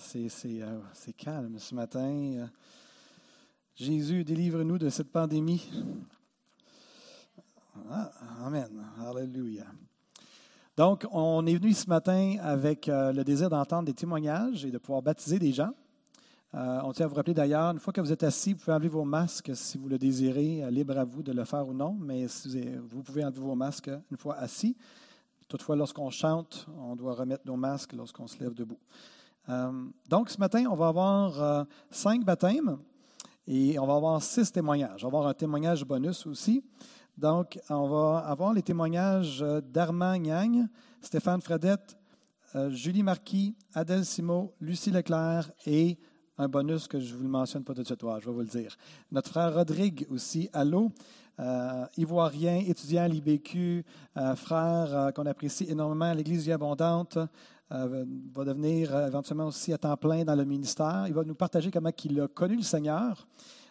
C'est, euh, c'est calme ce matin. Jésus, délivre-nous de cette pandémie. Ah, amen. Alléluia. Donc, on est venu ce matin avec euh, le désir d'entendre des témoignages et de pouvoir baptiser des gens. Euh, on tient à vous rappeler d'ailleurs, une fois que vous êtes assis, vous pouvez enlever vos masques si vous le désirez, libre à vous de le faire ou non, mais vous pouvez enlever vos masques une fois assis. Toutefois, lorsqu'on chante, on doit remettre nos masques lorsqu'on se lève debout. Euh, donc, ce matin, on va avoir euh, cinq baptêmes et on va avoir six témoignages. On va avoir un témoignage bonus aussi. Donc, on va avoir les témoignages d'Armand Gagne, Stéphane Fredette, euh, Julie Marquis, Adèle Simo, Lucie Leclerc et un bonus que je ne vous le mentionne pas de suite, je vais vous le dire. Notre frère Rodrigue aussi, allô euh, ivoirien, étudiant à l'IBQ, euh, frère euh, qu'on apprécie énormément à l'Église Vie Abondante, va devenir éventuellement aussi à temps plein dans le ministère. Il va nous partager comment il a connu le Seigneur.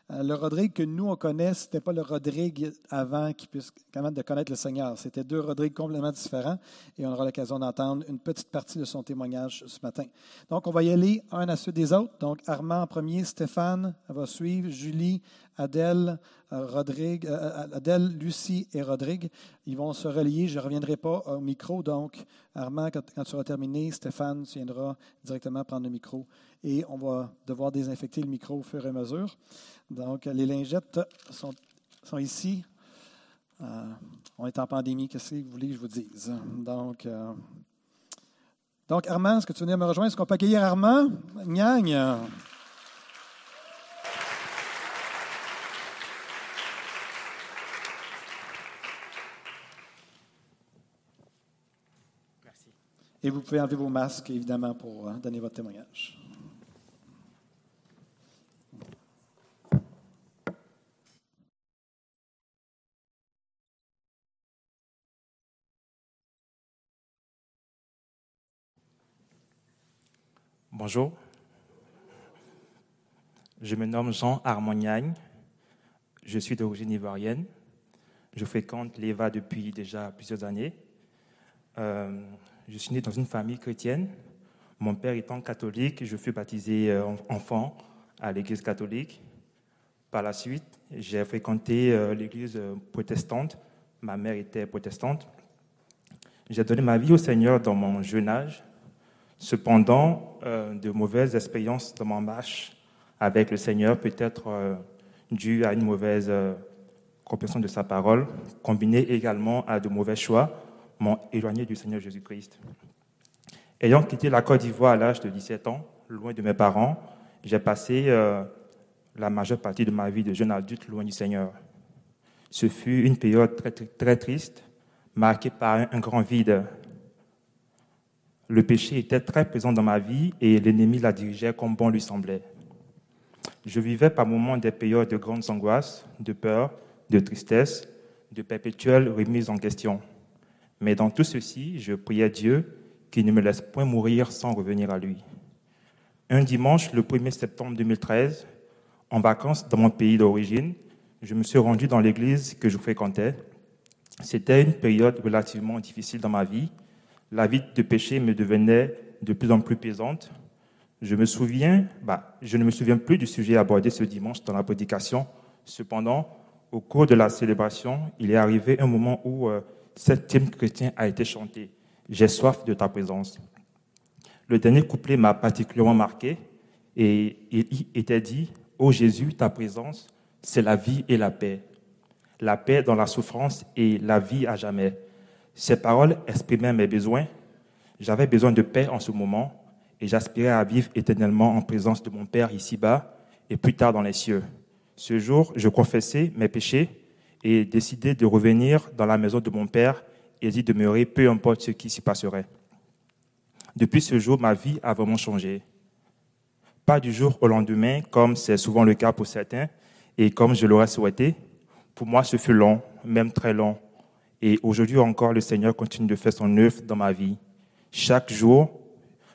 Le Rodrigue que nous, on connaît, ce n'était pas le Rodrigue avant qu'il puisse de connaître le Seigneur. C'était deux Rodrigues complètement différents et on aura l'occasion d'entendre une petite partie de son témoignage ce matin. Donc, on va y aller un à suite des autres. Donc, Armand en premier, Stéphane va suivre, Julie, Adèle, euh, euh, euh, Adèle, Lucie et Rodrigue. Ils vont se relier. Je ne reviendrai pas au micro. Donc, Armand, quand, tu seras terminé, Stéphane viendra directement prendre le micro et on va devoir désinfecter le micro au fur et à mesure. Donc, les lingettes sont, sont ici. on est en pandémie. Qu'est-ce que vous voulez que je vous dise? Donc, donc Armand, est-ce que tu venir me rejoindre? Est-ce qu'on peut accueillir Armand? Nyagne. Et vous pouvez enlever vos masques, évidemment, pour hein, donner votre témoignage. Bonjour. Je me nomme Jean Armagnagne. Je suis d'origine ivoirienne. Je fréquente l'EVA depuis déjà plusieurs années. Euh, je suis né dans une famille chrétienne. Mon père étant catholique, je fus baptisé euh, enfant à l'église catholique. Par la suite, j'ai fréquenté euh, l'église euh, protestante. Ma mère était protestante. J'ai donné ma vie au Seigneur dans mon jeune âge. Cependant, de mauvaises expériences dans ma marche avec le Seigneur, peut-être dues à une mauvaise compréhension de sa parole, combinées également à de mauvais choix, m'ont éloigné du Seigneur Jésus-Christ. Ayant quitté la Côte d'Ivoire à l'âge de 17 ans, loin de mes parents, j'ai passé euh, la majeure partie de ma vie de jeune adulte loin du Seigneur. Ce fut une période très, très, triste, marquée par un, grand vide. Le péché était très présent dans ma vie et l'ennemi la dirigeait comme bon lui semblait. Je vivais par moments des périodes de grandes angoisses, de peur, de tristesse, de perpétuelles remises en question. Mais dans tout ceci, je priais Dieu qu'il ne me laisse point mourir sans revenir à lui. Un dimanche, le 1er septembre 2013, en vacances dans mon pays d'origine, je me suis rendu dans l'église que je fréquentais. C'était une période relativement difficile dans ma vie. La vie de péché me devenait de plus en plus pesante. Je me souviens, bah, je ne me souviens plus du sujet abordé ce dimanche dans la prédication. Cependant, au cours de la célébration, il est arrivé un moment où euh, cet hymne chrétien a été chanté. J'ai soif de ta présence. Le dernier couplet m'a particulièrement marqué et il était dit, Ô Jésus, ta présence, c'est la vie et la paix. La paix dans la souffrance et la vie à jamais. Ces paroles exprimaient mes besoins. J'avais besoin de paix en ce moment et j'aspirais à vivre éternellement en présence de mon Père ici-bas et plus tard dans les cieux. Ce jour, je confessais mes péchés et décidé de revenir dans la maison de mon père et d'y demeurer, peu importe ce qui s'y passerait. Depuis ce jour, ma vie a vraiment changé. Pas du jour au lendemain, comme c'est souvent le cas pour certains, et comme je l'aurais souhaité. Pour moi, ce fut long, même très long. Et aujourd'hui encore, le Seigneur continue de faire son œuvre dans ma vie. Chaque jour,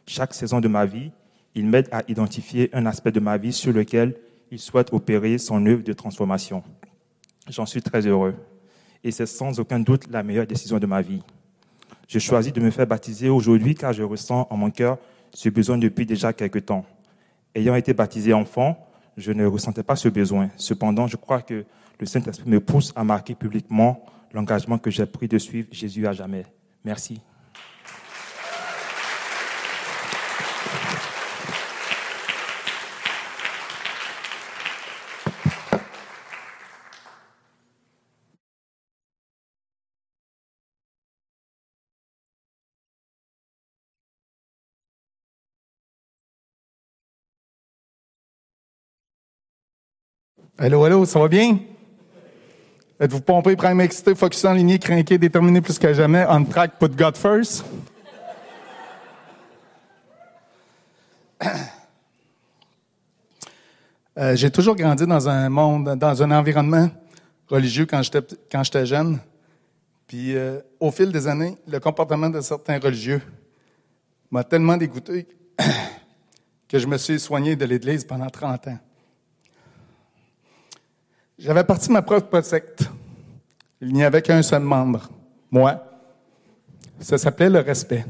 chaque saison de ma vie, il m'aide à identifier un aspect de ma vie sur lequel il souhaite opérer son œuvre de transformation. J'en suis très heureux. Et c'est sans aucun doute la meilleure décision de ma vie. Je choisis de me faire baptiser aujourd'hui car je ressens en mon cœur ce besoin depuis déjà quelque temps. Ayant été baptisé enfant, je ne ressentais pas ce besoin. Cependant, je crois que le Saint-Esprit me pousse à marquer publiquement l'engagement que j'ai pris de suivre Jésus à jamais. Merci. Allô, allô, ça va bien? Êtes-vous pompé, prime, excité, focus en ligne, craqué, déterminé plus que jamais, on track, put God first? Euh, j'ai toujours grandi dans un monde, dans un environnement religieux quand j'étais, quand j'étais jeune. Puis, euh, au fil des années, le comportement de certains religieux m'a tellement dégoûté que je me suis soigné de l'Église pendant 30 ans. J'avais parti ma propre secte. Il n'y avait qu'un seul membre, moi. Ça s'appelait le respect.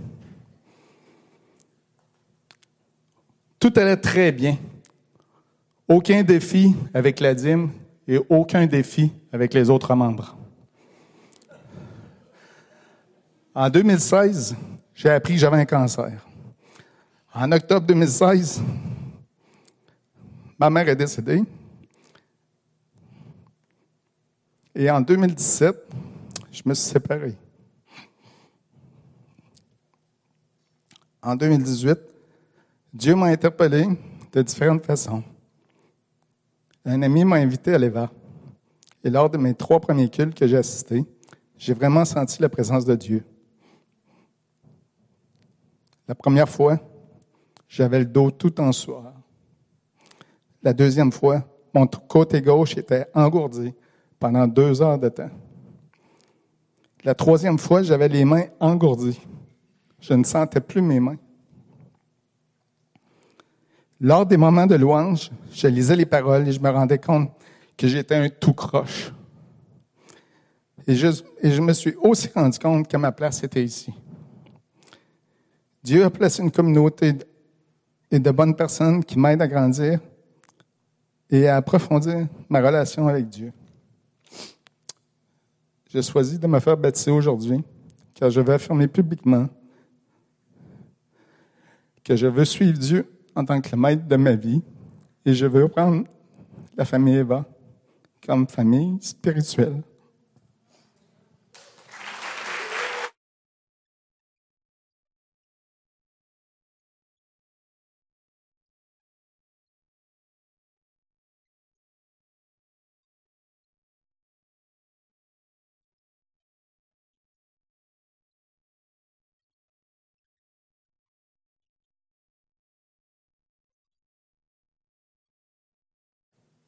Tout allait très bien. Aucun défi avec la dîme et aucun défi avec les autres membres. En 2016, j'ai appris que j'avais un cancer. En octobre 2016, ma mère est décédée. Et en 2017, je me suis séparé. En 2018, Dieu m'a interpellé de différentes façons. Un ami m'a invité à l'Eva. Et lors de mes trois premiers cultes que j'ai assistés, j'ai vraiment senti la présence de Dieu. La première fois, j'avais le dos tout en sueur. La deuxième fois, mon côté gauche était engourdi pendant deux heures de temps. La troisième fois, j'avais les mains engourdies. Je ne sentais plus mes mains. Lors des moments de louange, je lisais les paroles et je me rendais compte que j'étais un tout croche. Et je, et je me suis aussi rendu compte que ma place était ici. Dieu a placé une communauté et de bonnes personnes qui m'aident à grandir et à approfondir ma relation avec Dieu j'ai choisi de me faire baptiser aujourd'hui, car je veux affirmer publiquement que je veux suivre Dieu en tant que maître de ma vie et je veux prendre la famille Eva comme famille spirituelle.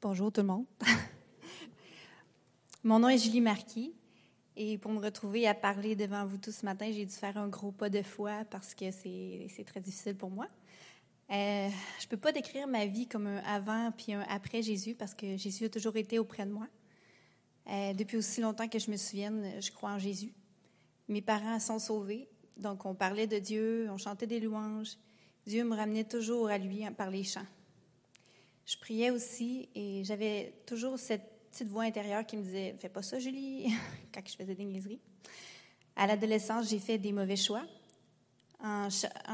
Bonjour tout le monde. Mon nom est Julie Marquis et pour me retrouver à parler devant vous tous ce matin, j'ai dû faire un gros pas de foi parce que c'est très difficile pour moi. Euh, je ne peux pas décrire ma vie comme un avant puis un après Jésus parce que Jésus a toujours été auprès de moi. Euh, depuis aussi longtemps que je me souvienne, je crois en Jésus. Mes parents sont sauvés, donc on parlait de Dieu, on chantait des louanges. Dieu me ramenait toujours à lui par les chants je priais aussi et j'avais toujours cette petite voix intérieure qui me disait Fais pas ça, Julie, quand je faisais des niaiseries. À l'adolescence, j'ai fait des mauvais choix. En,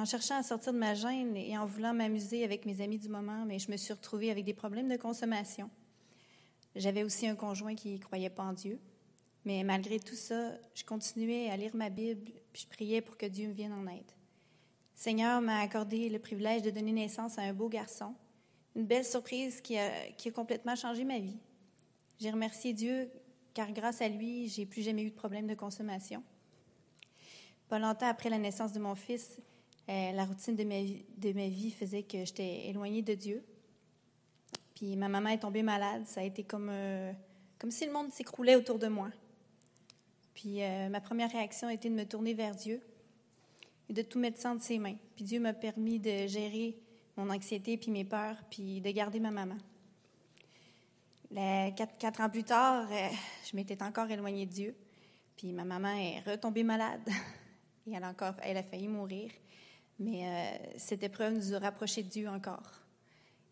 cherchant à sortir de ma gêne et en voulant m'amuser avec mes amis du moment, mais je me suis retrouvée avec des problèmes de consommation. J'avais aussi un conjoint qui ne croyait pas en Dieu. Mais malgré tout ça, je continuais à lire ma Bible, puis je priais pour que Dieu me vienne en aide. Seigneur m'a accordé le privilège de donner naissance à un beau garçon une belle surprise qui a, qui a complètement changé ma vie. J'ai remercié Dieu car grâce à lui, j'ai plus jamais eu de problème de consommation. Pas longtemps après la naissance de mon fils, Euh, la routine de ma, vie, de ma vie faisait que j'étais éloignée de Dieu. Puis ma maman est tombée malade. Ça a été comme, euh, comme si le monde s'écroulait autour de moi. Puis euh, ma première réaction a été de me tourner vers Dieu et de tout mettre entre ses mains. Puis Dieu m'a permis de gérer mon anxiété puis mes peurs, puis de garder ma maman. quatre, quatre, ans plus tard, je m'étais encore éloignée de Dieu. Puis ma maman est retombée malade et elle a, encore, elle a failli mourir. Mais euh, cette épreuve nous a rapprochés de Dieu encore.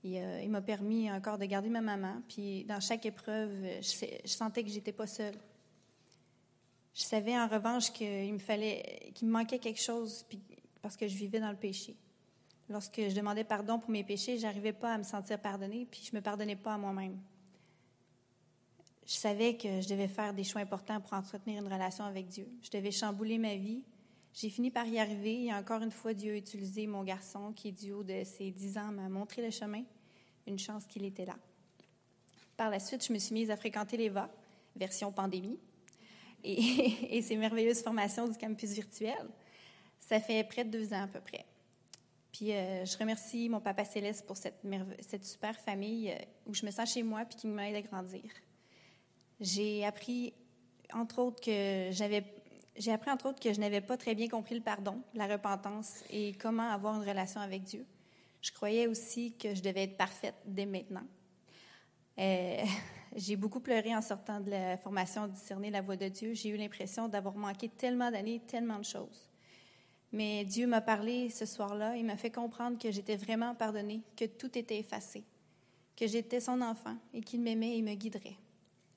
Euh, il m'a permis encore de garder ma maman. Puis dans chaque épreuve, je, je sentais que j'étais pas seule. Je savais en revanche qu'il me fallait, qu'il me manquait quelque chose, puis, parce que je vivais dans le péché. Lorsque je demandais pardon pour mes péchés, j'arrivais pas à me sentir pardonnée, puis je me pardonnais pas à moi-même. Je savais que je devais faire des choix importants pour entretenir une relation avec Dieu. Je devais chambouler ma vie, j'ai fini par y arriver et encore une fois, Dieu a utilisé mon garçon qui, du haut de ses dix ans, m'a montré le chemin. Une chance qu'il était là. Par la suite, je me suis mise à fréquenter l'EVA, version pandémie, et, et ces merveilleuses formations du campus virtuel. Ça fait près de deux ans à peu près. Puis euh, je remercie mon papa Céleste pour cette, super famille euh, où je me sens chez moi puis qui m'aide à grandir. J'ai appris, entre autres, que j'avais j'ai appris entre autres que je n'avais pas très bien compris le pardon, la repentance et comment avoir une relation avec Dieu. Je croyais aussi que je devais être parfaite dès maintenant. Euh, j'ai beaucoup pleuré en sortant de la formation Discerner la voix de Dieu. J'ai eu l'impression d'avoir manqué tellement d'années, tellement de choses. Mais Dieu m'a parlé ce soir-là. Il m'a fait comprendre que j'étais vraiment pardonnée, que tout était effacé, que j'étais son enfant et qu'il m'aimait et me guiderait.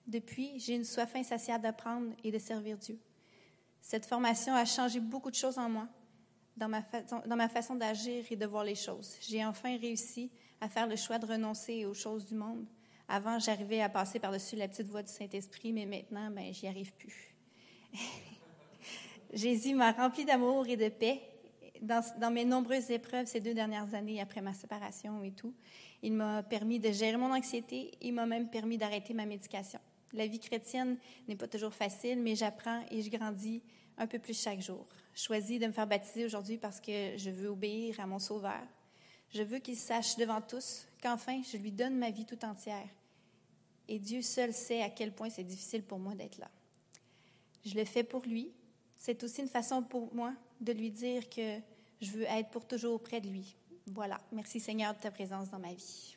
Depuis, j'ai une soif insatiable d'apprendre et de servir Dieu. Cette formation a changé beaucoup de choses en moi, dans ma, façon d'agir et de voir les choses. J'ai enfin réussi à faire le choix de renoncer aux choses du monde. Avant, j'arrivais à passer par-dessus la petite voix du Saint-Esprit, mais maintenant, ben, j'y arrive plus. Jésus m'a rempli d'amour et de paix dans, mes nombreuses épreuves ces deux dernières années après ma séparation et tout. Il m'a permis de gérer mon anxiété. Il m'a même permis d'arrêter ma médication. La vie chrétienne n'est pas toujours facile, mais j'apprends et je grandis un peu plus chaque jour. Je choisis de me faire baptiser aujourd'hui parce que je veux obéir à mon Sauveur. Je veux qu'il sache devant tous qu'enfin, je lui donne ma vie tout entière. Et Dieu seul sait à quel point c'est difficile pour moi d'être là. Je le fais pour lui. C'est aussi une façon pour moi de lui dire que je veux être pour toujours auprès de lui. Voilà. Merci Seigneur de ta présence dans ma vie.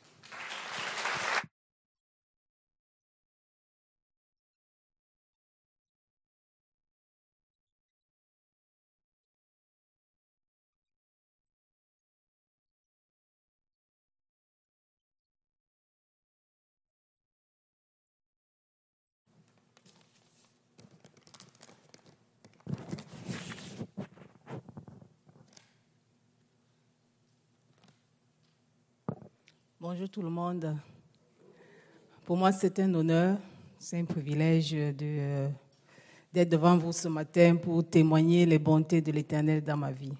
Bonjour tout le monde. Pour moi, c'est un honneur, c'est un privilège de, d'être devant vous ce matin pour témoigner les bontés de l'Éternel dans ma vie.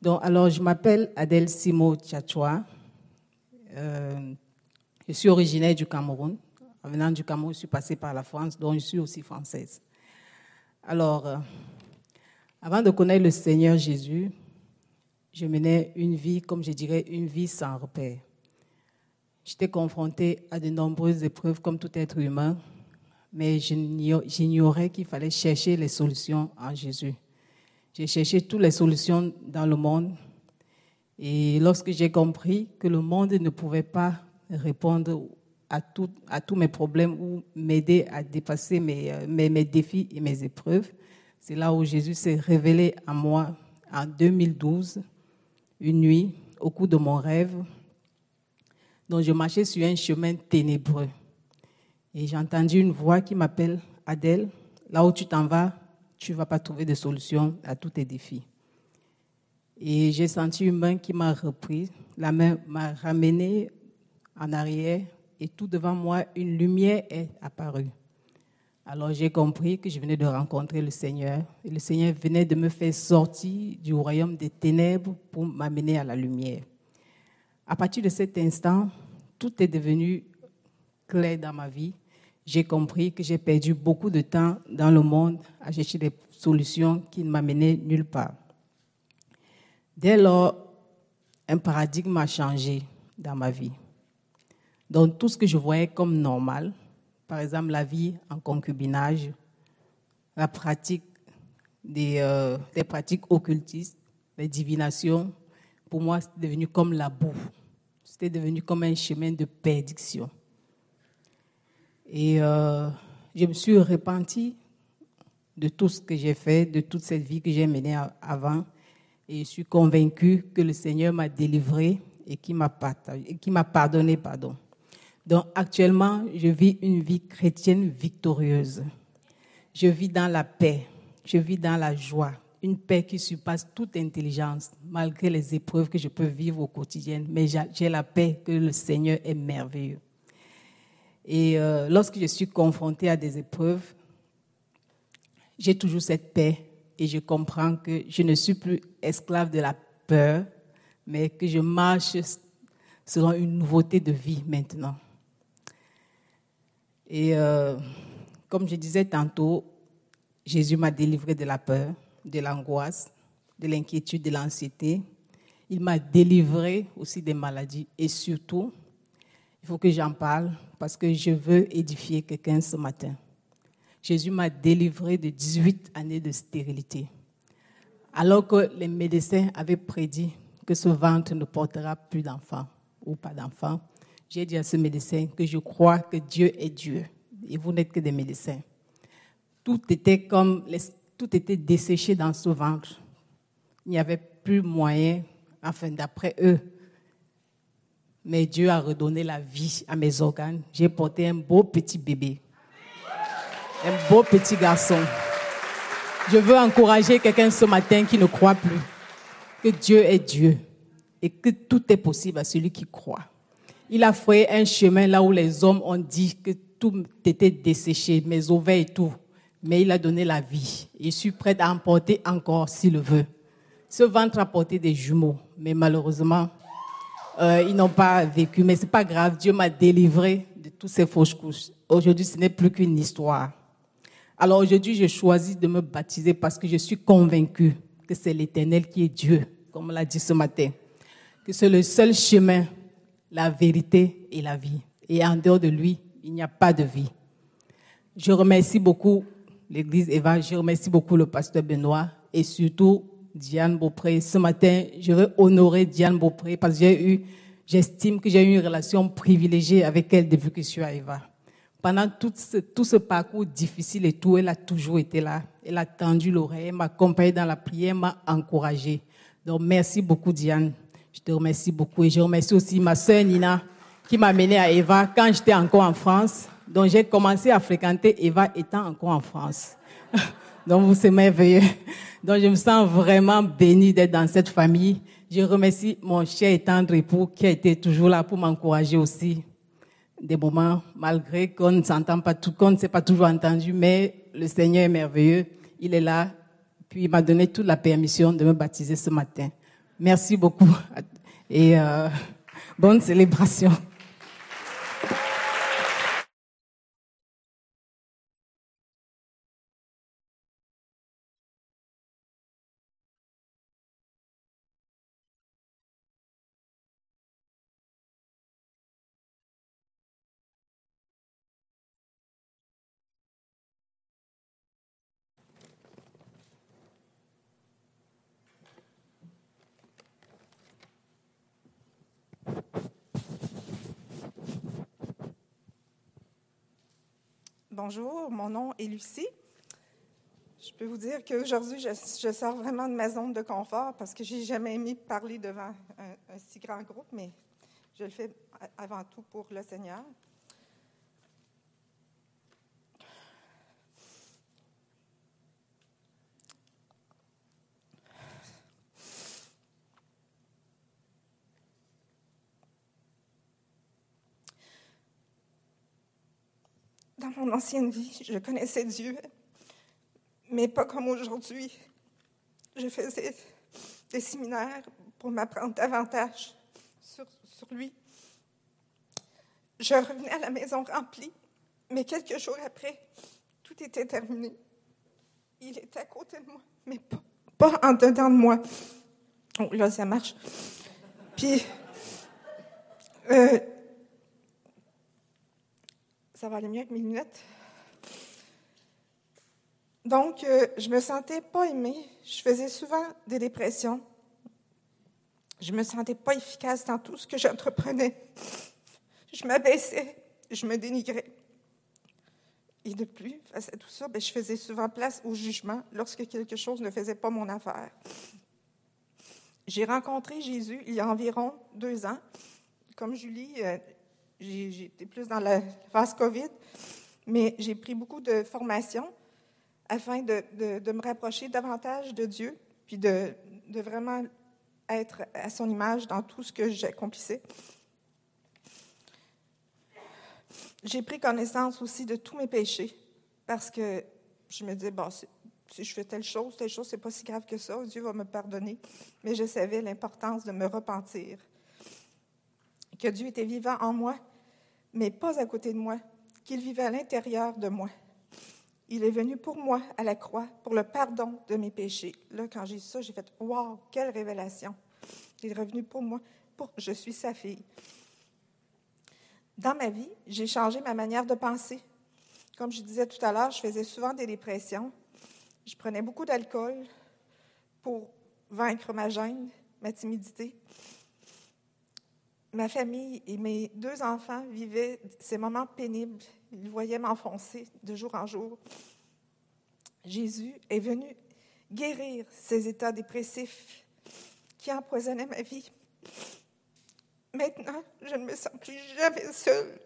Donc, alors, je m'appelle Adèle Simo Tchatchoua. Euh, je suis originaire du Cameroun. En venant du Cameroun, je suis passée par la France, donc je suis aussi française. Alors, euh, avant de connaître le Seigneur Jésus, je menais une vie, comme je dirais, une vie sans repère. J'étais confrontée à de nombreuses épreuves comme tout être humain, mais j'ignorais qu'il fallait chercher les solutions en Jésus. J'ai cherché toutes les solutions dans le monde et lorsque j'ai compris que le monde ne pouvait pas répondre à, tous mes problèmes ou m'aider à dépasser euh, mes, défis et mes épreuves, c'est là où Jésus s'est révélé à moi en 2012, une nuit, au cours de mon rêve. Donc je marchais sur un chemin ténébreux. Et j'ai entendu une voix qui m'appelle Adèle, là où tu t'en vas, tu ne vas pas trouver de solution à tous tes défis. Et j'ai senti une main qui m'a repris, la main m'a ramené en arrière et tout devant moi, une lumière est apparue. Alors j'ai compris que je venais de rencontrer le Seigneur et le Seigneur venait de me faire sortir du royaume des ténèbres pour m'amener à la lumière. À partir de cet instant, tout est devenu clair dans ma vie. J'ai compris que j'ai perdu beaucoup de temps dans le monde à chercher des solutions qui ne m'amenaient nulle part. Dès lors, un paradigme a changé dans ma vie. Donc tout ce que je voyais comme normal, par exemple la vie en concubinage, la pratique des, euh, pratiques occultistes, les divinations, pour moi, c'était devenu comme la boue. C'était devenu comme un chemin de perdition. Et euh, je me suis repentie de tout ce que j'ai fait, de toute cette vie que j'ai menée avant. Et je suis convaincue que le Seigneur m'a délivré et qui m'a pardonné. Pardon. Donc actuellement, je vis une vie chrétienne victorieuse. Je vis dans la paix, je vis dans la joie, une paix qui surpasse toute intelligence, malgré les épreuves que je peux vivre au quotidien. Mais j'ai la paix que le Seigneur est merveilleux. Et euh, lorsque je suis confrontée à des épreuves, j'ai toujours cette paix et je comprends que je ne suis plus esclave de la peur, mais que je marche selon une nouveauté de vie maintenant. Et euh, comme je disais tantôt, Jésus m'a délivré de la peur, de l'angoisse, de l'inquiétude, de l'anxiété. Il m'a délivré aussi des maladies et surtout, il faut que j'en parle parce que je veux édifier quelqu'un ce matin. Jésus m'a délivré de 18 années de stérilité. Alors que les médecins avaient prédit que ce ventre ne portera plus d'enfants ou pas d'enfants, j'ai dit à ce médecin que je crois que Dieu est Dieu et vous n'êtes que des médecins. Tout était comme, tout était desséché dans ce ventre. Il n'y avait plus moyen, enfin d'après eux. Mais Dieu a redonné la vie à mes organes. J'ai porté un beau petit bébé. Un beau petit garçon. Je veux encourager quelqu'un ce matin qui ne croit plus que Dieu est Dieu et que tout est possible à celui qui croit. Il a fait un chemin là où les hommes ont dit que tout était desséché, mes ovaires et tout. Mais il a donné la vie. Je suis prête à emporter encore s'il le veut. Ce ventre a porté des jumeaux, mais malheureusement, euh, ils n'ont pas vécu. Mais c'est pas grave, Dieu m'a délivré de toutes ces fausses couches. Aujourd'hui, ce n'est plus qu'une histoire. Alors aujourd'hui, je choisis de me baptiser parce que je suis convaincue que c'est l'Éternel qui est Dieu, comme on l'a dit ce matin. Que c'est le seul chemin la vérité et la vie. Et en dehors de lui, il n'y a pas de vie. Je remercie beaucoup l'Église Eva, je remercie beaucoup le pasteur Benoît et surtout Diane Beaupré. Ce matin, je veux honorer Diane Beaupré parce que j'ai eu, j'estime que j'ai eu une relation privilégiée avec elle depuis que je suis à Eva. Pendant tout ce, tout ce parcours difficile et tout, elle a toujours été là. Elle a tendu l'oreille, m'a accompagnée dans la prière, m'a encouragée. Donc merci beaucoup Diane. Je te remercie beaucoup et je remercie aussi ma sœur Nina qui m'a amené à Eva quand j'étais encore en France. Donc j'ai commencé à fréquenter Eva étant encore en France. Donc c'est merveilleux. Donc je me sens vraiment bénie d'être dans cette famille. Je remercie mon cher et tendre époux qui a été toujours là pour m'encourager aussi. Des moments, malgré qu'on ne s'entend pas tout, qu'on ne s'est pas toujours entendu, mais le Seigneur est merveilleux. Il est là. Puis il m'a donné toute la permission de me baptiser ce matin. Merci beaucoup et euh, bonne célébration. Bonjour, mon nom est Lucie. Je peux vous dire qu'aujourd'hui, je, je, sors vraiment de ma zone de confort parce que j'ai jamais aimé parler devant un, un, si grand groupe, mais je le fais avant tout pour le Seigneur. Dans mon ancienne vie, je connaissais Dieu, mais pas comme aujourd'hui. Je faisais des séminaires pour m'apprendre davantage sur, lui. Je revenais à la maison remplie, mais quelques jours après, tout était terminé. Il était à côté de moi, mais pas, pas en dedans de moi. Oh, là, ça marche. Puis, euh, ça va aller mieux avec mes lunettes. Donc, euh, je me sentais pas aimée. Je faisais souvent des dépressions. Je me sentais pas efficace dans tout ce que j'entreprenais. Je m'abaissais, je me dénigrais. Et de plus, face à tout ça, ben, je faisais souvent place au jugement lorsque quelque chose ne faisait pas mon affaire. J'ai rencontré Jésus il y a environ deux ans. Comme Julie, euh, j'étais plus dans la phase COVID, mais j'ai pris beaucoup de formations afin de, me rapprocher davantage de Dieu, puis de, de vraiment être à son image dans tout ce que j'accomplissais. J'ai pris connaissance aussi de tous mes péchés parce que je me disais, bon, si je fais telle chose, telle chose, c'est pas si grave que ça, Dieu va me pardonner. Mais je savais l'importance de me repentir. Que Dieu était vivant en moi, mais pas à côté de moi, qu'il vivait à l'intérieur de moi. Il est venu pour moi à la croix pour le pardon de mes péchés. Là, quand j'ai ça, j'ai fait Waouh, quelle révélation! Il est revenu pour moi, pour je suis sa fille. Dans ma vie, j'ai changé ma manière de penser. Comme je disais tout à l'heure, je faisais souvent des dépressions. Je prenais beaucoup d'alcool pour vaincre ma gêne, ma timidité. Ma famille et mes deux enfants vivaient ces moments pénibles. Ils voyaient m'enfoncer de jour en jour. Jésus est venu guérir ces états dépressifs qui empoisonnaient ma vie. Maintenant, je ne me sens plus jamais seule,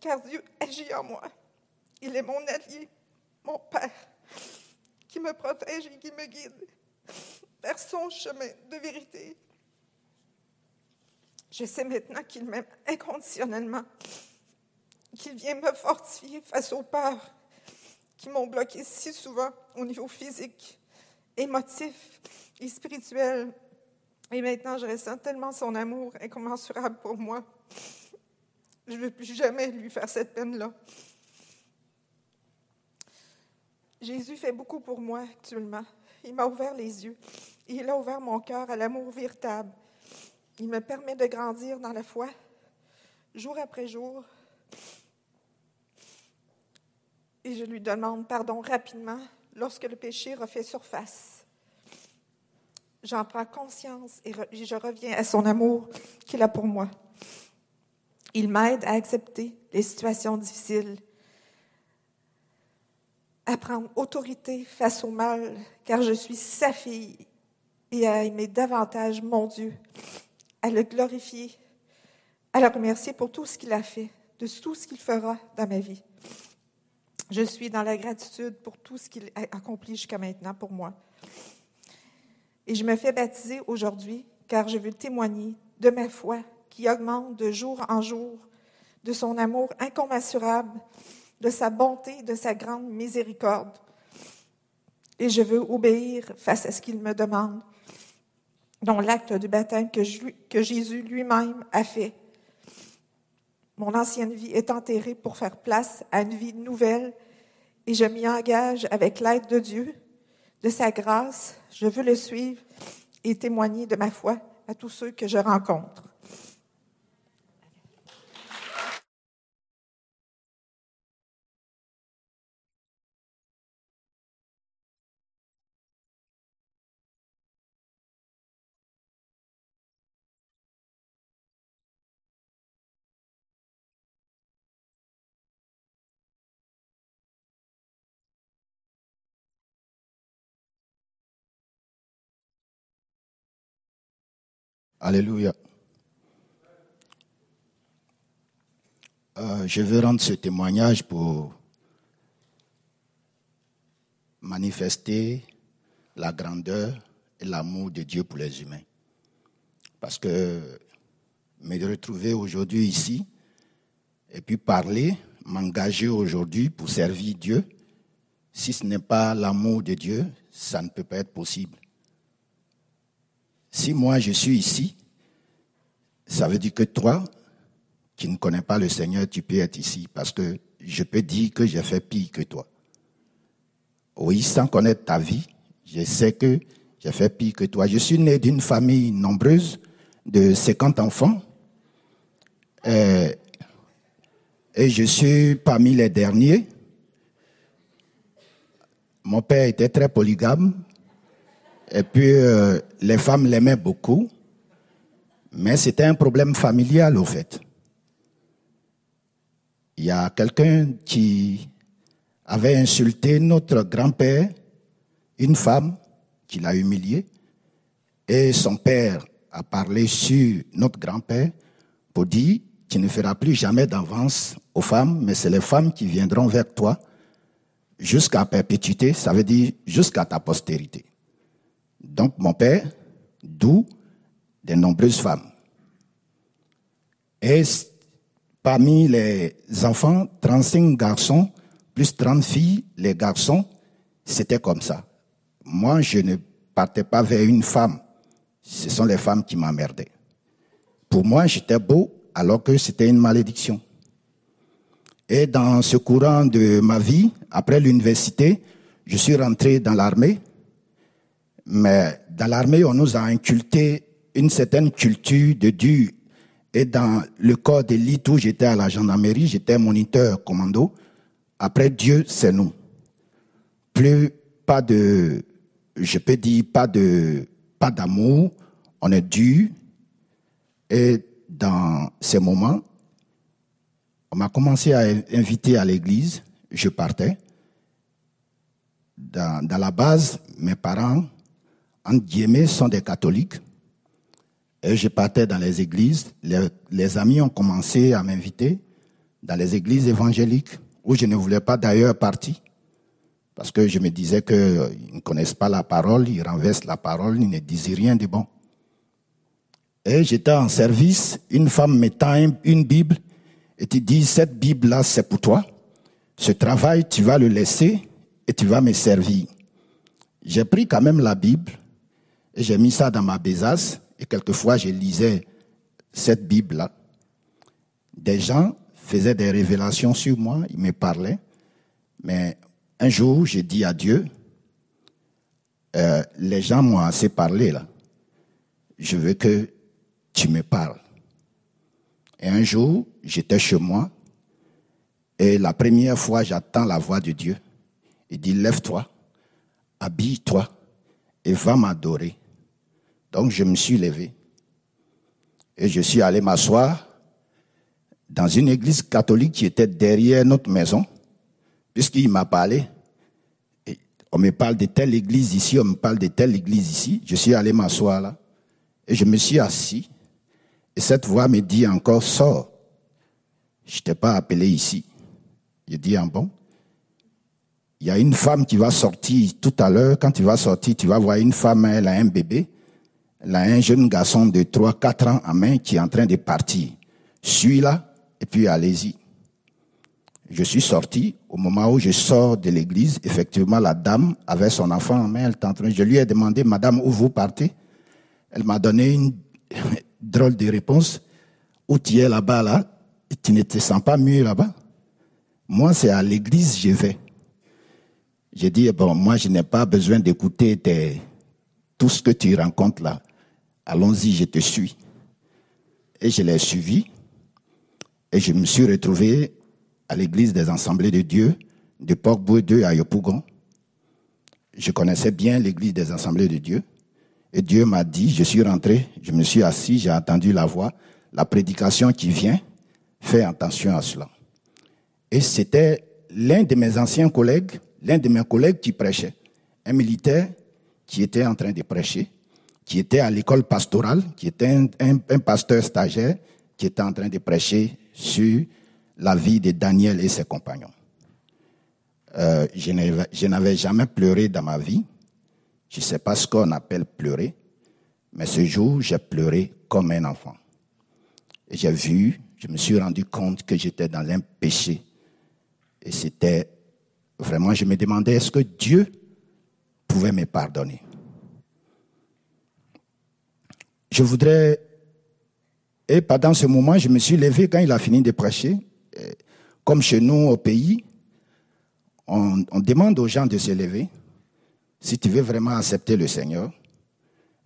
car Dieu agit en moi. Il est mon allié, mon Père, qui me protège et qui me guide vers son chemin de vérité. Je sais maintenant qu'il m'aime inconditionnellement, qu'il vient me fortifier face aux peurs qui m'ont bloqué si souvent au niveau physique, émotif et spirituel et maintenant, je ressens tellement son amour incommensurable pour moi. Je ne veux plus jamais lui faire cette peine-là. Jésus fait beaucoup pour moi actuellement. Il m'a ouvert les yeux. Il a ouvert mon cœur à l'amour véritable. Il me permet de grandir dans la foi, jour après jour. Et je lui demande pardon rapidement lorsque le péché refait surface j'en prends conscience et je reviens à son amour qu'il a pour moi. Il m'aide à accepter les situations difficiles, à prendre autorité face au mal, car je suis sa fille, et à aimer davantage mon Dieu, à le glorifier, à le remercier pour tout ce qu'il a fait, de tout ce qu'il fera dans ma vie. Je suis dans la gratitude pour tout ce qu'il a accompli jusqu'à maintenant pour moi. Et je me fais baptiser aujourd'hui car je veux témoigner de ma foi qui augmente de jour en jour, de son amour incommensurable, de sa bonté, de sa grande miséricorde. Et je veux obéir face à ce qu'il me demande, dont l'acte du baptême que, Jésus lui-même a fait. Mon ancienne vie est enterrée pour faire place à une vie nouvelle et je m'y engage avec l'aide de Dieu de sa grâce, je veux le suivre et témoigner de ma foi à tous ceux que je rencontre. Alléluia. Euh, je veux rendre ce témoignage pour manifester la grandeur et l'amour de Dieu pour les humains. Parce que me retrouver aujourd'hui ici et puis parler, m'engager aujourd'hui pour servir Dieu, si ce n'est pas l'amour de Dieu, ça ne peut pas être possible. Si moi je suis ici, ça veut dire que toi, qui ne connais pas le Seigneur, tu peux être ici parce que je peux dire que j'ai fait pire que toi. Oui, sans connaître ta vie, je sais que J'ai fait pire que toi. Je suis né d'une famille nombreuse de 50 enfants. Et, et je suis parmi les derniers. Mon père était très polygame. Et puis, euh, les femmes l'aimaient beaucoup. Mais c'était un problème familial, au fait. Il y a quelqu'un qui avait insulté notre grand-père, une femme qui l'a humilié, et son père a parlé sur notre grand-père pour dire tu ne feras plus jamais d'avance aux femmes, mais c'est les femmes qui viendront vers toi jusqu'à perpétuité, ça veut dire jusqu'à ta postérité. Donc mon père, d'où de nombreuses femmes. Et parmi les enfants, 35 garçons, plus 30 filles, les garçons, c'était comme ça. Moi, je ne partais pas vers une femme. Ce sont les femmes qui m'emmerdaient. Pour moi, j'étais beau alors que c'était une malédiction. Et dans ce courant de ma vie, après l'université, je suis rentré dans l'armée. Mais dans l'armée, on nous a inculté une certaine culture de Dieu. Et dans le corps d'élite où j'étais à la gendarmerie, j'étais moniteur commando. Après Dieu, c'est nous. Plus pas de, je peux dire pas de, pas d'amour. On est dur. Et dans ces moments, on m'a commencé à inviter à l'église. Je partais. Dans, dans la base, mes parents, en guillemets, sont des catholiques. Et je partais dans les églises. Les, amis ont commencé à m'inviter dans les églises évangéliques où je ne voulais pas d'ailleurs partir. Parce que je me disais qu'ils ne connaissent pas la parole, ils renversent la parole, ils ne disent rien de bon. Et j'étais en service, une femme mettant une Bible et tu dis, cette Bible-là, c'est pour toi. Ce travail, tu vas le laisser et tu vas me servir. J'ai pris quand même la Bible j'ai mis ça dans ma besace et quelquefois je lisais cette Bible-là. Des gens faisaient des révélations sur moi, ils me parlaient, mais un jour j'ai dit à Dieu, euh, les gens m'ont assez parlé là. Je veux que tu me parles. Et un jour, j'étais chez moi, et la première fois, j'attends la voix de Dieu. Il dit, lève-toi, habille-toi, et va m'adorer. Donc je me suis levé, et je suis allé m'asseoir dans une église catholique qui était derrière notre maison, puisqu'il m'a parlé. On me parle de telle église ici, on me parle de telle église ici. Je suis allé m'asseoir là, et je me suis assis. Et cette voix me dit encore, sors. Je t'ai pas appelé ici. Je dis, ah bon? Il y a une femme qui va sortir tout à l'heure. Quand tu vas sortir, tu vas voir une femme, elle a un bébé. A un jeune garçon de 3, 4 ans en main qui est en train de partir. Suis-la et puis allez-y. Je suis sorti. Au moment où je sors de l'église, effectivement, la dame avait son enfant en main. Je lui ai demandé, Madame, où vous partez? Elle m'a donné une drôle de réponse. Où tu es là-bas, là, tu ne te sens pas mieux là-bas? Moi, c'est à l'église je vais. J'ai dit, bon, moi, je n'ai pas besoin d'écouter tout ce que tu rencontres là. Allons-y, je te suis. Et je l'ai suivi. Et je me suis retrouvé à l'église des Assemblées de Dieu de Port-Boué 2 à Yopougon. Je connaissais bien l'église des Assemblées de Dieu. Et Dieu m'a dit, je suis rentré, je me suis assis, j'ai entendu la voix, la prédication qui vient, fais attention à cela. Et c'était l'un de mes anciens collègues, l'un de mes collègues qui prêchait, un militaire qui était en train de prêcher, qui était à l'école pastorale, qui était un, pasteur stagiaire, qui était en train de prêcher sur la vie de Daniel et ses compagnons. Euh, je n'avais jamais pleuré dans ma vie. Je ne sais pas ce qu'on appelle pleurer, mais ce jour, j'ai pleuré comme un enfant. Et j'ai vu, je me suis rendu compte que j'étais dans un péché. Et c'était vraiment, je me demandais, est-ce que Dieu pouvait me pardonner? Je voudrais, et pendant ce moment, je me suis levé quand il a fini de prêcher. Comme chez nous au pays, on, on demande aux gens de se lever si tu veux vraiment accepter le Seigneur,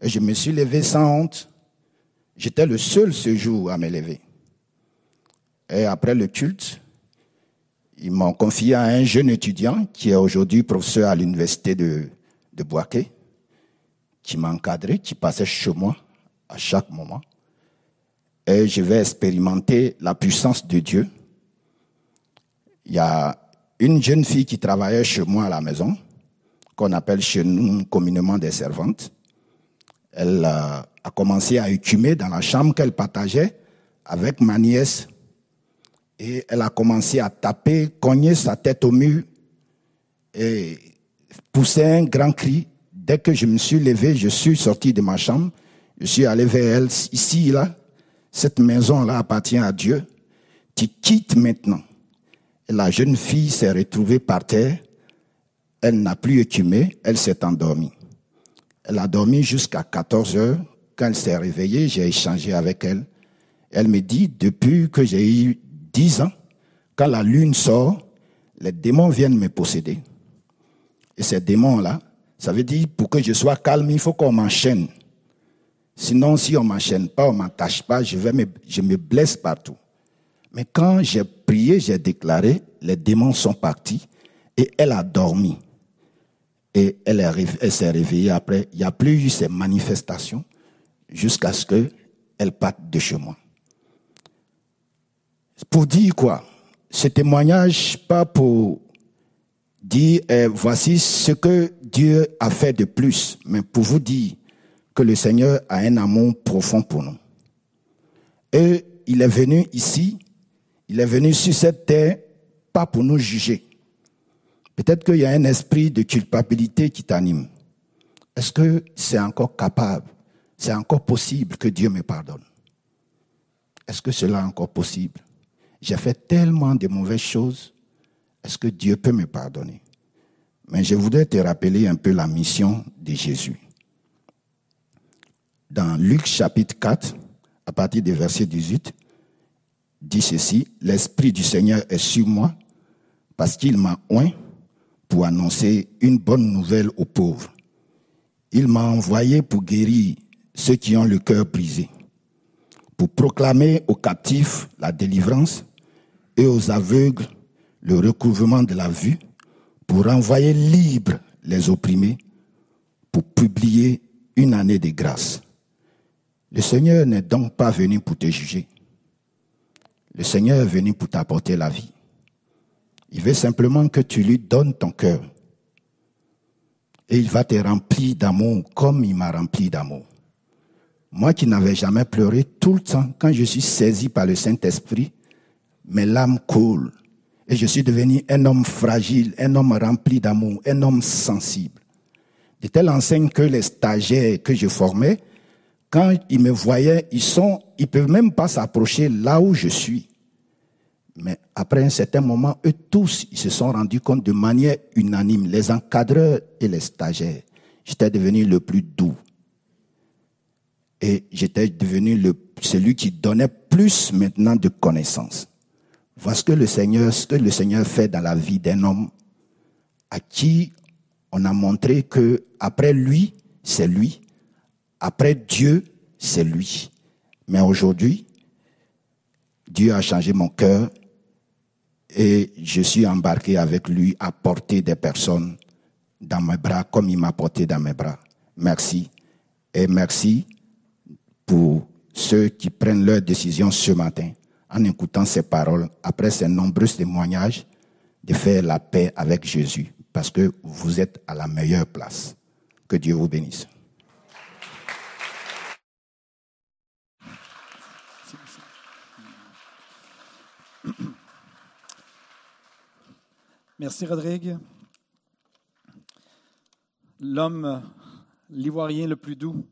Et je me suis levé sans honte. J'étais le seul ce jour à me lever. Et après le culte, ils m'ont confié à un jeune étudiant qui est aujourd'hui professeur à l'université de, de Boaké, qui m'a encadré, qui passait chez moi à chaque moment. Et je vais expérimenter la puissance de Dieu. Il y a une jeune fille qui travaillait chez moi à la maison, qu'on appelle chez nous communément des servantes. Elle euh, a commencé à écumer dans la chambre qu'elle partageait avec ma nièce et elle a commencé à taper, cogner sa tête au mur et pousser un grand cri. Dès que je me suis levé, je suis sorti de ma chambre, je suis allé vers elle. Ici, là, cette maison-là appartient à Dieu. Tu quittes maintenant. Et la jeune fille s'est retrouvée par terre. Elle n'a plus écumé, elle s'est endormie. Elle a dormi jusqu'à 14 heures. Quand elle s'est réveillée, j'ai échangé avec elle. Elle me dit, depuis que j'ai eu dix ans, quand la lune sort, les démons viennent me posséder. Et ces démons-là, ça veut dire, pour que je sois calme, il faut qu'on m'enchaîne. Sinon, si on m'enchaîne pas, on m'attache pas, je, vais me, je me blesse partout. Mais quand j'ai prié, j'ai déclaré, les démons sont partis et elle a dormi. Et elle, elle s'est réveillée après. Il n'y a plus eu ces manifestations jusqu'à ce qu'elle parte de chez moi. Pour dire quoi? Ce témoignage, pas pour dire eh, voici ce que Dieu a fait de plus, mais pour vous dire que le Seigneur a un amour profond pour nous. Et il est venu ici, il est venu sur cette terre, pas pour nous juger. Peut-être qu'il y a un esprit de culpabilité qui t'anime. Est-ce que c'est encore capable, c'est encore possible que Dieu me pardonne? Est-ce que cela est encore possible? J'ai fait tellement de mauvaises choses. Est-ce que Dieu peut me pardonner? Mais je voudrais te rappeler un peu la mission de Jésus. Dans Luc chapitre 4, à partir du verset 18, dit ceci, L'Esprit du Seigneur est sur moi parce qu'il m'a oint pour annoncer une bonne nouvelle aux pauvres. Il m'a envoyé pour guérir ceux qui ont le cœur brisé, pour proclamer aux captifs la délivrance et aux aveugles le recouvrement de la vue, pour envoyer libres les opprimés, pour publier une année de grâce. Le Seigneur n'est donc pas venu pour te juger. Le Seigneur est venu pour t'apporter la vie. Il veut simplement que tu lui donnes ton cœur. Et il va te remplir d'amour comme il m'a rempli d'amour. Moi qui n'avais jamais pleuré tout le temps, quand je suis saisi par le Saint-Esprit, mes larmes coulent. Et je suis devenu un homme fragile, un homme rempli d'amour, un homme sensible. De telle enseigne que les stagiaires que je formais, quand ils me voyaient, ils sont, ils peuvent même pas s'approcher là où je suis. Mais après un certain moment, eux tous, ils se sont rendus compte de manière unanime, les encadreurs et les stagiaires. J'étais devenu le plus doux. Et j'étais devenu le, celui qui donnait plus maintenant de connaissances. Voilà ce que le Seigneur, ce que le Seigneur fait dans la vie d'un homme à qui on a montré que après lui, c'est lui. Après Dieu, c'est lui. Mais aujourd'hui, Dieu a changé mon cœur et je suis embarqué avec lui à porter des personnes dans mes bras comme il m'a porté dans mes bras. Merci. Et merci pour ceux qui prennent leurs décisions ce matin en écoutant ces paroles, après ces nombreux témoignages, de faire la paix avec Jésus, parce que vous êtes à la meilleure place. Que Dieu vous bénisse. Merci, Rodrigue. L'homme, l'ivoirien le plus doux,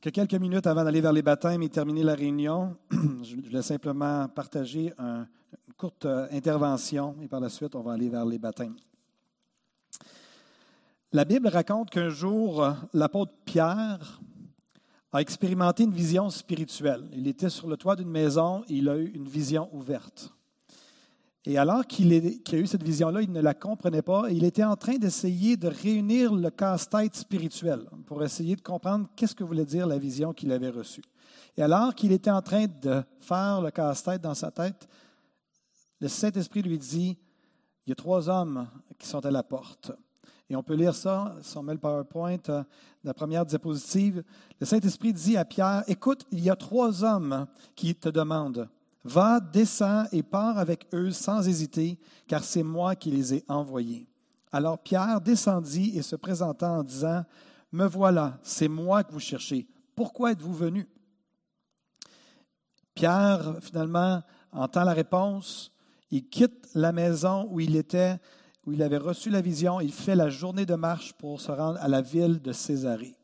que quelques minutes avant d'aller vers les baptêmes et terminer la réunion, je voulais simplement partager une courte euh, intervention et par la suite, on va aller vers les baptêmes. La Bible raconte qu'un jour, l'apôtre Pierre a expérimenté une vision spirituelle. Il était sur le toit d'une maison il a eu une vision ouverte. Et alors qu'il a eu cette vision-là, il ne la comprenait pas et il était en train d'essayer de réunir le casse-tête spirituel pour essayer de comprendre qu'est-ce que voulait dire la vision qu'il avait reçue. Et alors qu'il était en train de faire le casse-tête dans sa tête, le Saint-Esprit lui dit, il y a trois hommes qui sont à la porte. Et on peut lire ça, si on met le PowerPoint, euh, la première diapositive. Le Saint-Esprit dit à Pierre, écoute, il y a trois hommes qui te demandent. Va, descends et pars avec eux sans hésiter, car c'est moi qui les ai envoyés. Alors Pierre descendit et se présenta en disant, Me voilà, c'est moi que vous cherchez. Pourquoi êtes-vous venu? Pierre, finalement, entend la réponse. Il quitte la maison où il était, où il avait reçu la vision. Il fait la journée de marche pour se rendre à la ville de Césarée.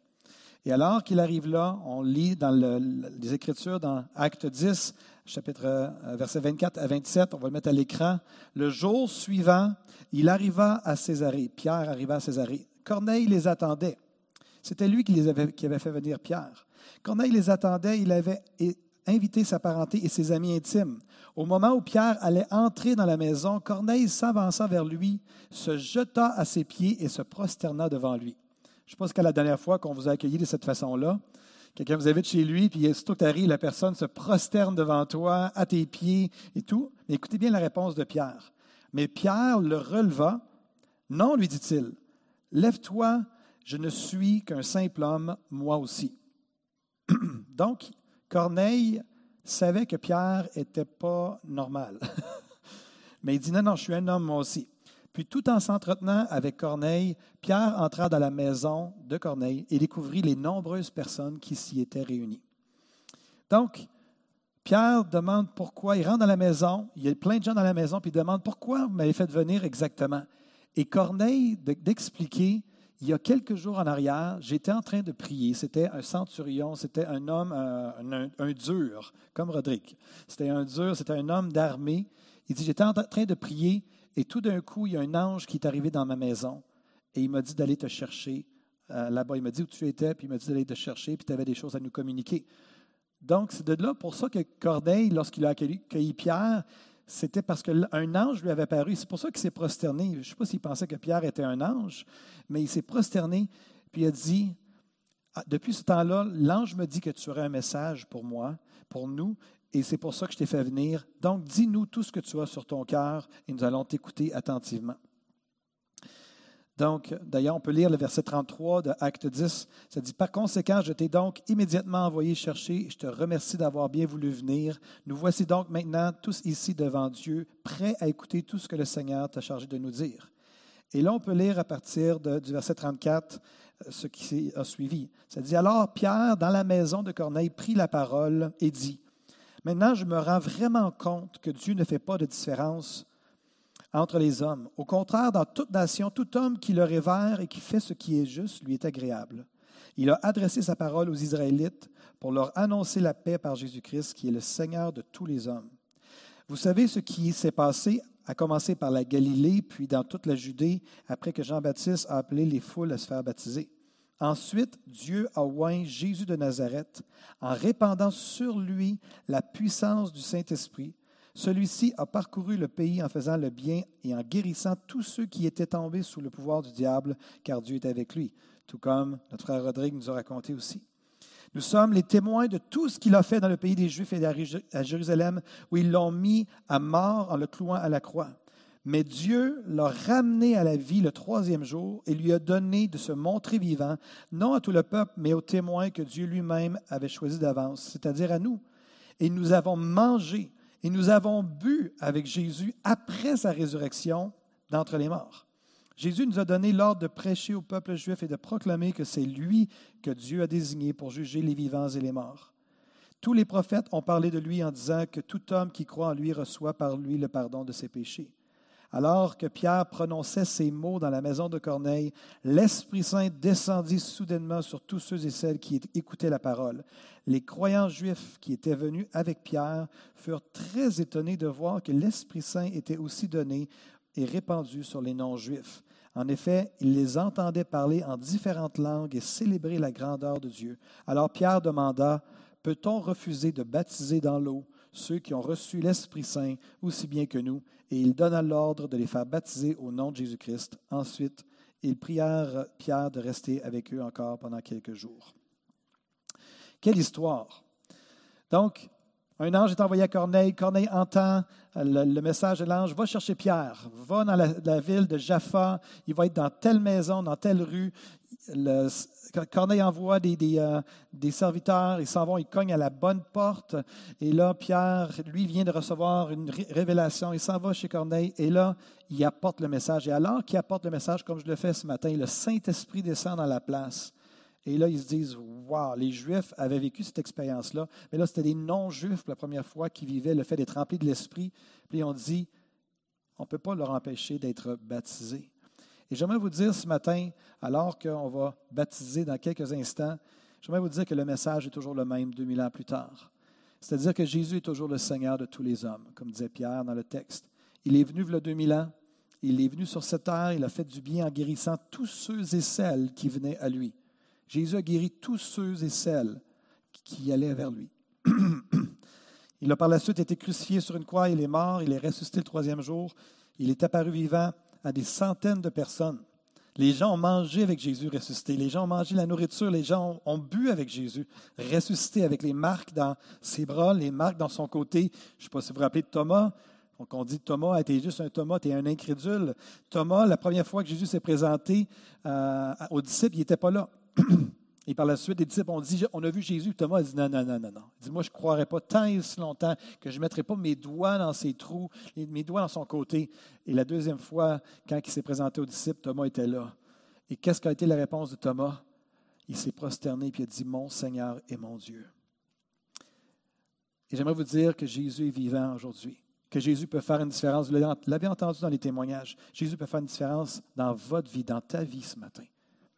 Et alors qu'il arrive là, on lit dans les Écritures, dans Acte 10, chapitre euh, verset 24 à 27, on va le mettre à l'écran. Le jour suivant, il arriva à Césarée. Pierre arriva à Césarée. Corneille les attendait. C'était lui qui, les avait, qui avait fait venir Pierre. Corneille les attendait, il avait invité sa parenté et ses amis intimes. Au moment où Pierre allait entrer dans la maison, Corneille s'avança vers lui, se jeta à ses pieds et se prosterna devant lui. Je si c'est la dernière fois qu'on vous a accueilli de cette façon-là. Quelqu'un vous invite chez lui, puis tout que la personne se prosterne devant toi, à tes pieds et tout. Mais écoutez bien la réponse de Pierre. Mais Pierre le releva. Non, lui dit-il, lève-toi, je ne suis qu'un simple homme, moi aussi. Donc, Corneille savait que Pierre n'était pas normal. Mais il dit, non, non, je suis un homme, moi aussi. Puis tout en s'entretenant avec Corneille, Pierre entra dans la maison de Corneille et découvrit les nombreuses personnes qui s'y étaient réunies. Donc, Pierre demande pourquoi, il rentre dans la maison, il y a plein de gens dans la maison, puis il demande pourquoi vous m'avez fait venir exactement. Et Corneille d'expliquer, il y a quelques jours en arrière, j'étais en train de prier. C'était un centurion, c'était un homme, un, un dur, comme Rodrigue. C'était un dur, c'était un homme d'armée. Il dit, j'étais en train de prier et tout d'un coup, il y a un ange qui est arrivé dans ma maison et il m'a dit d'aller te chercher euh, là-bas. Il m'a dit où tu étais, puis il m'a dit d'aller te chercher, puis tu avais des choses à nous communiquer. Donc, c'est de là pour ça que Corneille, lorsqu'il a accueilli, Pierre, c'était parce qu'un ange lui avait paru. C'est pour ça qu'il s'est prosterné. Je ne sais pas s'il pensait que Pierre était un ange, mais il s'est prosterné, puis il a dit, ah, depuis ce temps-là, l'ange me dit que tu aurais un message pour moi, pour nous, et c'est pour ça que je t'ai fait venir. Donc, dis-nous tout ce que tu as sur ton cœur et nous allons t'écouter attentivement. Donc, d'ailleurs, on peut lire le verset 33 de Acte 10. Ça dit Par conséquent, je t'ai donc immédiatement envoyé chercher. Je te remercie d'avoir bien voulu venir. Nous voici donc maintenant tous ici devant Dieu, prêts à écouter tout ce que le Seigneur t'a chargé de nous dire. Et là, on peut lire à partir du verset 34 euh, ce qui a suivi. Ça dit Alors Pierre, dans la maison de Corneille, prit la parole et dit Maintenant, je me rends vraiment compte que Dieu ne fait pas de différence entre les hommes. Au contraire, dans toute nation, tout homme qui le révère et qui fait ce qui est juste lui est agréable. Il a adressé sa parole aux Israélites pour leur annoncer la paix par Jésus-Christ, qui est le Seigneur de tous les hommes. Vous savez ce qui s'est passé, à commencer par la Galilée, puis dans toute la Judée, après que Jean-Baptiste a appelé les foules à se faire baptiser. Ensuite, Dieu a oint Jésus de Nazareth en répandant sur lui la puissance du Saint-Esprit. Celui-ci a parcouru le pays en faisant le bien et en guérissant tous ceux qui étaient tombés sous le pouvoir du diable, car Dieu est avec lui, tout comme notre frère Rodrigue nous a raconté aussi. Nous sommes les témoins de tout ce qu'il a fait dans le pays des Juifs et à Jérusalem, où ils l'ont mis à mort en le clouant à la croix. Mais Dieu l'a ramené à la vie le troisième jour et lui a donné de se montrer vivant, non à tout le peuple, mais aux témoins que Dieu lui-même avait choisis d'avance, c'est-à-dire à nous. Et nous avons mangé et nous avons bu avec Jésus après sa résurrection d'entre les morts. Jésus nous a donné l'ordre de prêcher au peuple juif et de proclamer que c'est lui que Dieu a désigné pour juger les vivants et les morts. Tous les prophètes ont parlé de lui en disant que tout homme qui croit en lui reçoit par lui le pardon de ses péchés. Alors que Pierre prononçait ces mots dans la maison de Corneille, l'Esprit Saint descendit soudainement sur tous ceux et celles qui écoutaient la parole. Les croyants juifs qui étaient venus avec Pierre furent très étonnés de voir que l'Esprit Saint était aussi donné et répandu sur les non-juifs. En effet, ils les entendaient parler en différentes langues et célébrer la grandeur de Dieu. Alors Pierre demanda, Peut-on refuser de baptiser dans l'eau? Ceux qui ont reçu l'Esprit Saint aussi bien que nous, et ils donna l'ordre de les faire baptiser au nom de Jésus-Christ. Ensuite, ils prièrent Pierre de rester avec eux encore pendant quelques jours. Quelle histoire! Donc, un ange est envoyé à Corneille. Corneille entend le, message de l'ange. Va chercher Pierre. Va dans la, ville de Jaffa. Il va être dans telle maison, dans telle rue. Corneille envoie des, euh, des, serviteurs. Ils s'en vont, ils cognent à la bonne porte. Et là, Pierre, lui, vient de recevoir une révélation. Il s'en va chez Corneille. Et là, il apporte le message. Et alors qu'il apporte le message, comme je le fais ce matin, le Saint-Esprit descend dans la place. Et là, ils se disent, wow, les Juifs avaient vécu cette expérience-là. Mais là, c'était des non-Juifs la première fois qui vivaient le fait d'être remplis de l'Esprit. Puis on dit, on ne peut pas leur empêcher d'être baptisés. Et j'aimerais vous dire ce matin, alors qu'on va baptiser dans quelques instants, j'aimerais vous dire que le message est toujours le même 2000 ans plus tard. C'est-à-dire que Jésus est toujours le Seigneur de tous les hommes, comme disait Pierre dans le texte. Il est venu a 2000 ans, il est venu sur cette terre, il a fait du bien en guérissant tous ceux et celles qui venaient à lui. Jésus a guéri tous ceux et celles qui allaient vers lui. il a par la suite été crucifié sur une croix, il est mort, il est ressuscité le troisième jour, il est apparu vivant à des centaines de personnes. Les gens ont mangé avec Jésus ressuscité. Les gens ont mangé la nourriture. Les gens ont, bu avec Jésus ressuscité, avec les marques dans ses bras, les marques dans son côté. Je ne sais pas si vous vous rappelez de Thomas. Donc, on dit Thomas été juste un Thomas, tu es un incrédule. Thomas, la première fois que Jésus s'est présenté euh, aux disciples, il n'était pas là. Et par la suite, les disciples ont dit, on a vu Jésus. Thomas a dit, non, non, non, non, non. Il dit, moi, je ne croirais pas tant et si longtemps que je ne mettrais pas mes doigts dans ses trous, mes doigts dans son côté. Et la deuxième fois, quand il s'est présenté aux disciples, Thomas était là. Et qu'est-ce qu'a été la réponse de Thomas? Il s'est prosterné et a dit, mon Seigneur et mon Dieu. Et j'aimerais vous dire que Jésus est vivant aujourd'hui, que Jésus peut faire une différence. Vous l'avez entendu dans les témoignages. Jésus peut faire une différence dans votre vie, dans ta vie ce matin.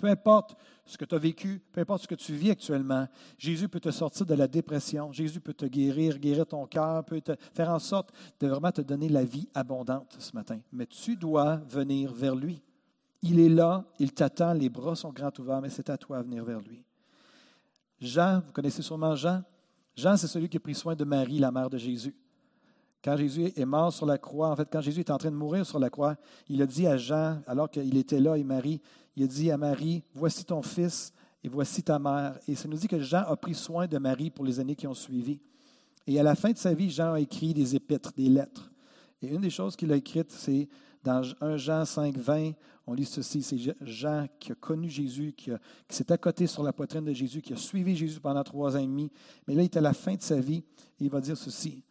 Peu importe ce que tu as vécu, peu importe ce que tu vis actuellement, Jésus peut te sortir de la dépression. Jésus peut te guérir, guérir ton cœur, peut te faire en sorte de vraiment te donner la vie abondante ce matin. Mais tu dois venir vers lui. Il est là, il t'attend, les bras sont grands ouverts, mais c'est à toi de venir vers lui. Jean, vous connaissez sûrement Jean. Jean, c'est celui qui a pris soin de Marie, la mère de Jésus. Quand Jésus est mort sur la croix, en fait, quand Jésus est en train de mourir sur la croix, il a dit à Jean, alors qu'il était là et Marie, il a dit à Marie, voici ton fils et voici ta mère. Et ça nous dit que Jean a pris soin de Marie pour les années qui ont suivi. Et à la fin de sa vie, Jean a écrit des épîtres, des lettres. Et une des choses qu'il a écrites, c'est dans 1 Jean 5, 20, on lit ceci, c'est Jean qui a connu Jésus, qui, s'est accoté sur la poitrine de Jésus, qui a suivi Jésus pendant trois ans et demi. Mais là, il est à la fin de sa vie et il va dire ceci.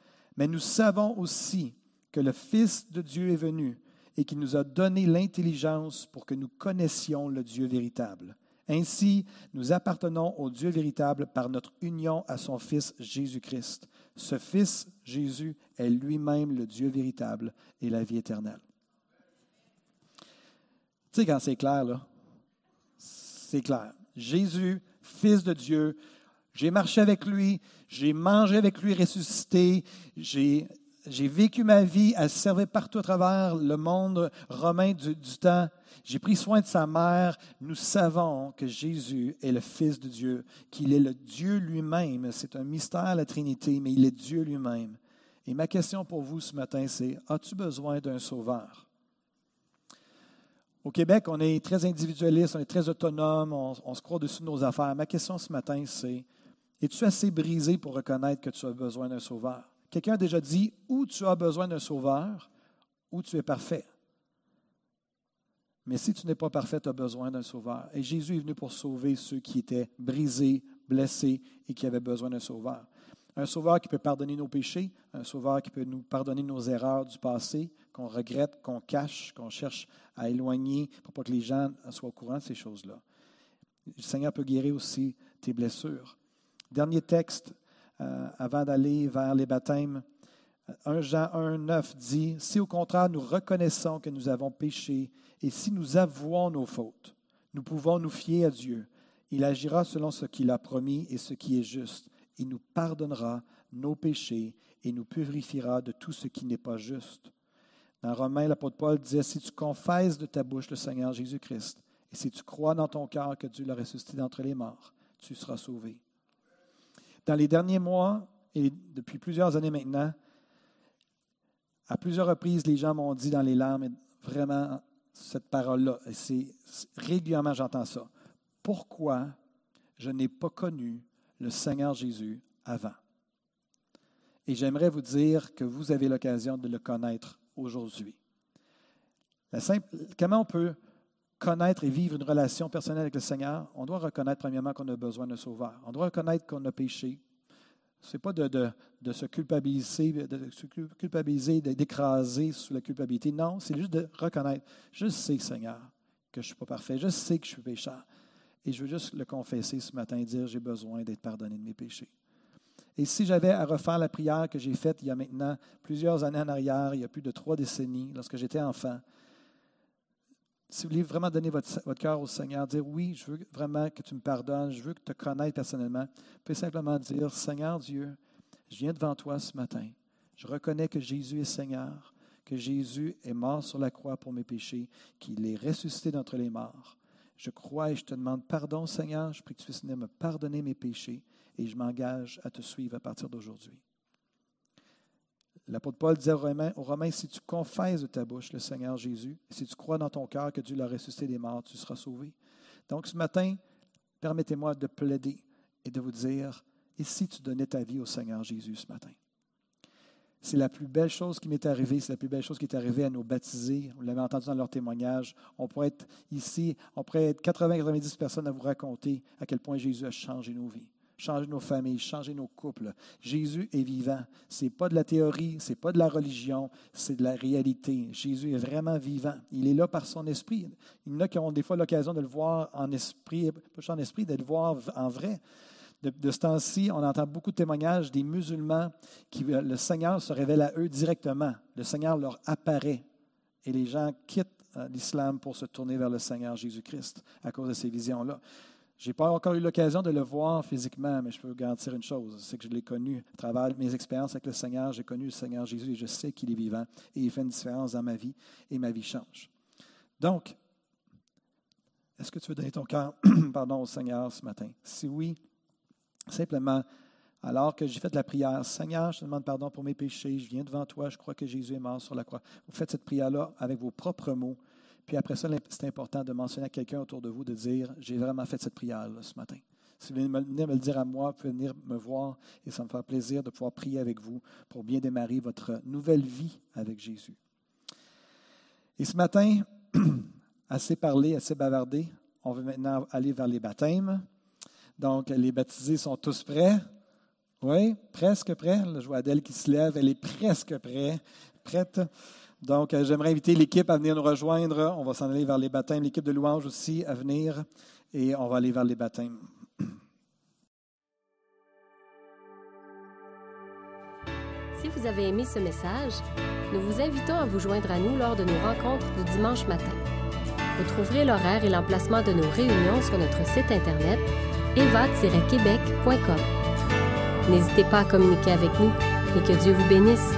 Mais nous savons aussi que le Fils de Dieu est venu et qu'il nous a donné l'intelligence pour que nous connaissions le Dieu véritable. Ainsi, nous appartenons au Dieu véritable par notre union à son Fils Jésus-Christ. Ce Fils, Jésus, est lui-même le Dieu véritable et la vie éternelle. Tu sais, quand c'est clair, là, c'est clair. Jésus, Fils de Dieu, j'ai marché avec lui, j'ai mangé avec lui ressuscité, j'ai vécu ma vie à servir partout à travers le monde romain du, temps. J'ai pris soin de sa mère. Nous savons que Jésus est le Fils de Dieu, qu'il est le Dieu lui-même. C'est un mystère, la Trinité, mais il est Dieu lui-même. Et ma question pour vous ce matin, c'est, as-tu besoin d'un sauveur? Au Québec, on est très individualiste, on est très autonome, on, on se croit dessus de nos affaires. Ma question ce matin, c'est, es-tu assez brisé pour reconnaître que tu as besoin d'un sauveur? Quelqu'un a déjà dit, ou tu as besoin d'un sauveur, ou tu es parfait. Mais si tu n'es pas parfait, tu as besoin d'un sauveur. Et Jésus est venu pour sauver ceux qui étaient brisés, blessés et qui avaient besoin d'un sauveur. Un sauveur qui peut pardonner nos péchés, un sauveur qui peut nous pardonner nos erreurs du passé, qu'on regrette, qu'on cache, qu'on cherche à éloigner pour pas que les gens soient au courant de ces choses-là. Le Seigneur peut guérir aussi tes blessures. Dernier texte, euh, avant d'aller vers les baptêmes. 1 Jean 1, 9 dit, Si au contraire nous reconnaissons que nous avons péché et si nous avouons nos fautes, nous pouvons nous fier à Dieu. Il agira selon ce qu'il a promis et ce qui est juste. Il nous pardonnera nos péchés et nous purifiera de tout ce qui n'est pas juste. Dans Romains, l'apôtre Paul disait, Si tu confesses de ta bouche le Seigneur Jésus-Christ et si tu crois dans ton cœur que Dieu l'a ressuscité d'entre les morts, tu seras sauvé. Dans les derniers mois, et depuis plusieurs années maintenant, à plusieurs reprises, les gens m'ont dit dans les larmes vraiment cette parole-là. C'est régulièrement j'entends ça. Pourquoi je n'ai pas connu le Seigneur Jésus avant? Et j'aimerais vous dire que vous avez l'occasion de le connaître aujourd'hui. comment on peut connaître et vivre une relation personnelle avec le Seigneur? On doit reconnaître premièrement qu'on a besoin d'un sauveur. On doit reconnaître qu'on a péché, ce n'est pas de, se culpabiliser, de se culpabiliser, d'écraser sous la culpabilité. Non, c'est juste de reconnaître. Je sais, Seigneur, que je ne suis pas parfait. Je sais que je suis pécheur. Et je veux juste le confesser ce matin et dire j'ai besoin d'être pardonné de mes péchés. Et si j'avais à refaire la prière que j'ai faite il y a maintenant plusieurs années en arrière, il y a plus de trois décennies, lorsque j'étais enfant, si vous voulez vraiment donner votre, cœur au Seigneur, dire oui, je veux vraiment que tu me pardonnes, je veux que te connaisses personnellement, vous pouvez simplement dire Seigneur Dieu, je viens devant toi ce matin. Je reconnais que Jésus est Seigneur, que Jésus est mort sur la croix pour mes péchés, qu'il est ressuscité d'entre les morts. Je crois et je te demande pardon, Seigneur. Je prie que tu puisses me pardonner mes péchés et je m'engage à te suivre à partir d'aujourd'hui. L'apôtre Paul disait aux Romains, si tu confesses de ta bouche le Seigneur Jésus, si tu crois dans ton cœur que Dieu l'a ressuscité des morts, tu seras sauvé. Donc ce matin, permettez-moi de plaider et de vous dire, et si tu donnais ta vie au Seigneur Jésus ce matin? C'est la plus belle chose qui m'est arrivée, c'est la plus belle chose qui est arrivée à nos baptisés. Vous l'avez entendu dans leur témoignage. On pourrait être ici, on pourrait être 80-90 personnes à vous raconter à quel point Jésus a changé nos vies changer nos familles, changer nos couples. Jésus est vivant. Ce n'est pas de la théorie, ce n'est pas de la religion, c'est de la réalité. Jésus est vraiment vivant. Il est là par son esprit. Il y en a qui ont des fois l'occasion de le voir en esprit, pas en esprit, de le voir en vrai. De, ce temps-ci, on entend beaucoup de témoignages des musulmans qui le Seigneur se révèle à eux directement. Le Seigneur leur apparaît. Et les gens quittent euh, l'islam pour se tourner vers le Seigneur Jésus-Christ à cause de ces visions-là. Je n'ai pas encore eu l'occasion de le voir physiquement, mais je peux vous garantir une chose, c'est que je l'ai connu à travers mes expériences avec le Seigneur. J'ai connu le Seigneur Jésus et je sais qu'il est vivant et il fait une différence dans ma vie et ma vie change. Donc, est-ce que tu veux donner ton cœur pardon, au Seigneur ce matin? Si oui, simplement, alors que j'ai fait la prière, Seigneur, je te demande pardon pour mes péchés, je viens devant toi, je crois que Jésus est mort sur la croix. Vous faites cette prière-là avec vos propres mots puis après ça, c'est important de mentionner à quelqu'un autour de vous de dire J'ai vraiment fait cette prière ce matin. Si vous venez me le dire à moi, vous pouvez venir me voir et ça me fera plaisir de pouvoir prier avec vous pour bien démarrer votre nouvelle vie avec Jésus. Et ce matin, assez parlé, assez bavardé, on va maintenant aller vers les baptêmes. Donc, les baptisés sont tous prêts? Oui, presque prêts. je vois Adèle qui se lève, elle est presque prête. prête. Donc, euh, j'aimerais inviter l'équipe à venir nous rejoindre. On va s'en aller vers les baptêmes. L'équipe de louange aussi à venir. Et on va aller vers les baptêmes. Si vous avez aimé ce message, nous vous invitons à vous joindre à nous lors de nos rencontres du dimanche matin. Vous trouverez l'horaire et l'emplacement de nos réunions sur notre site internet eva-québec.com. N'hésitez pas à communiquer avec nous et que Dieu vous bénisse.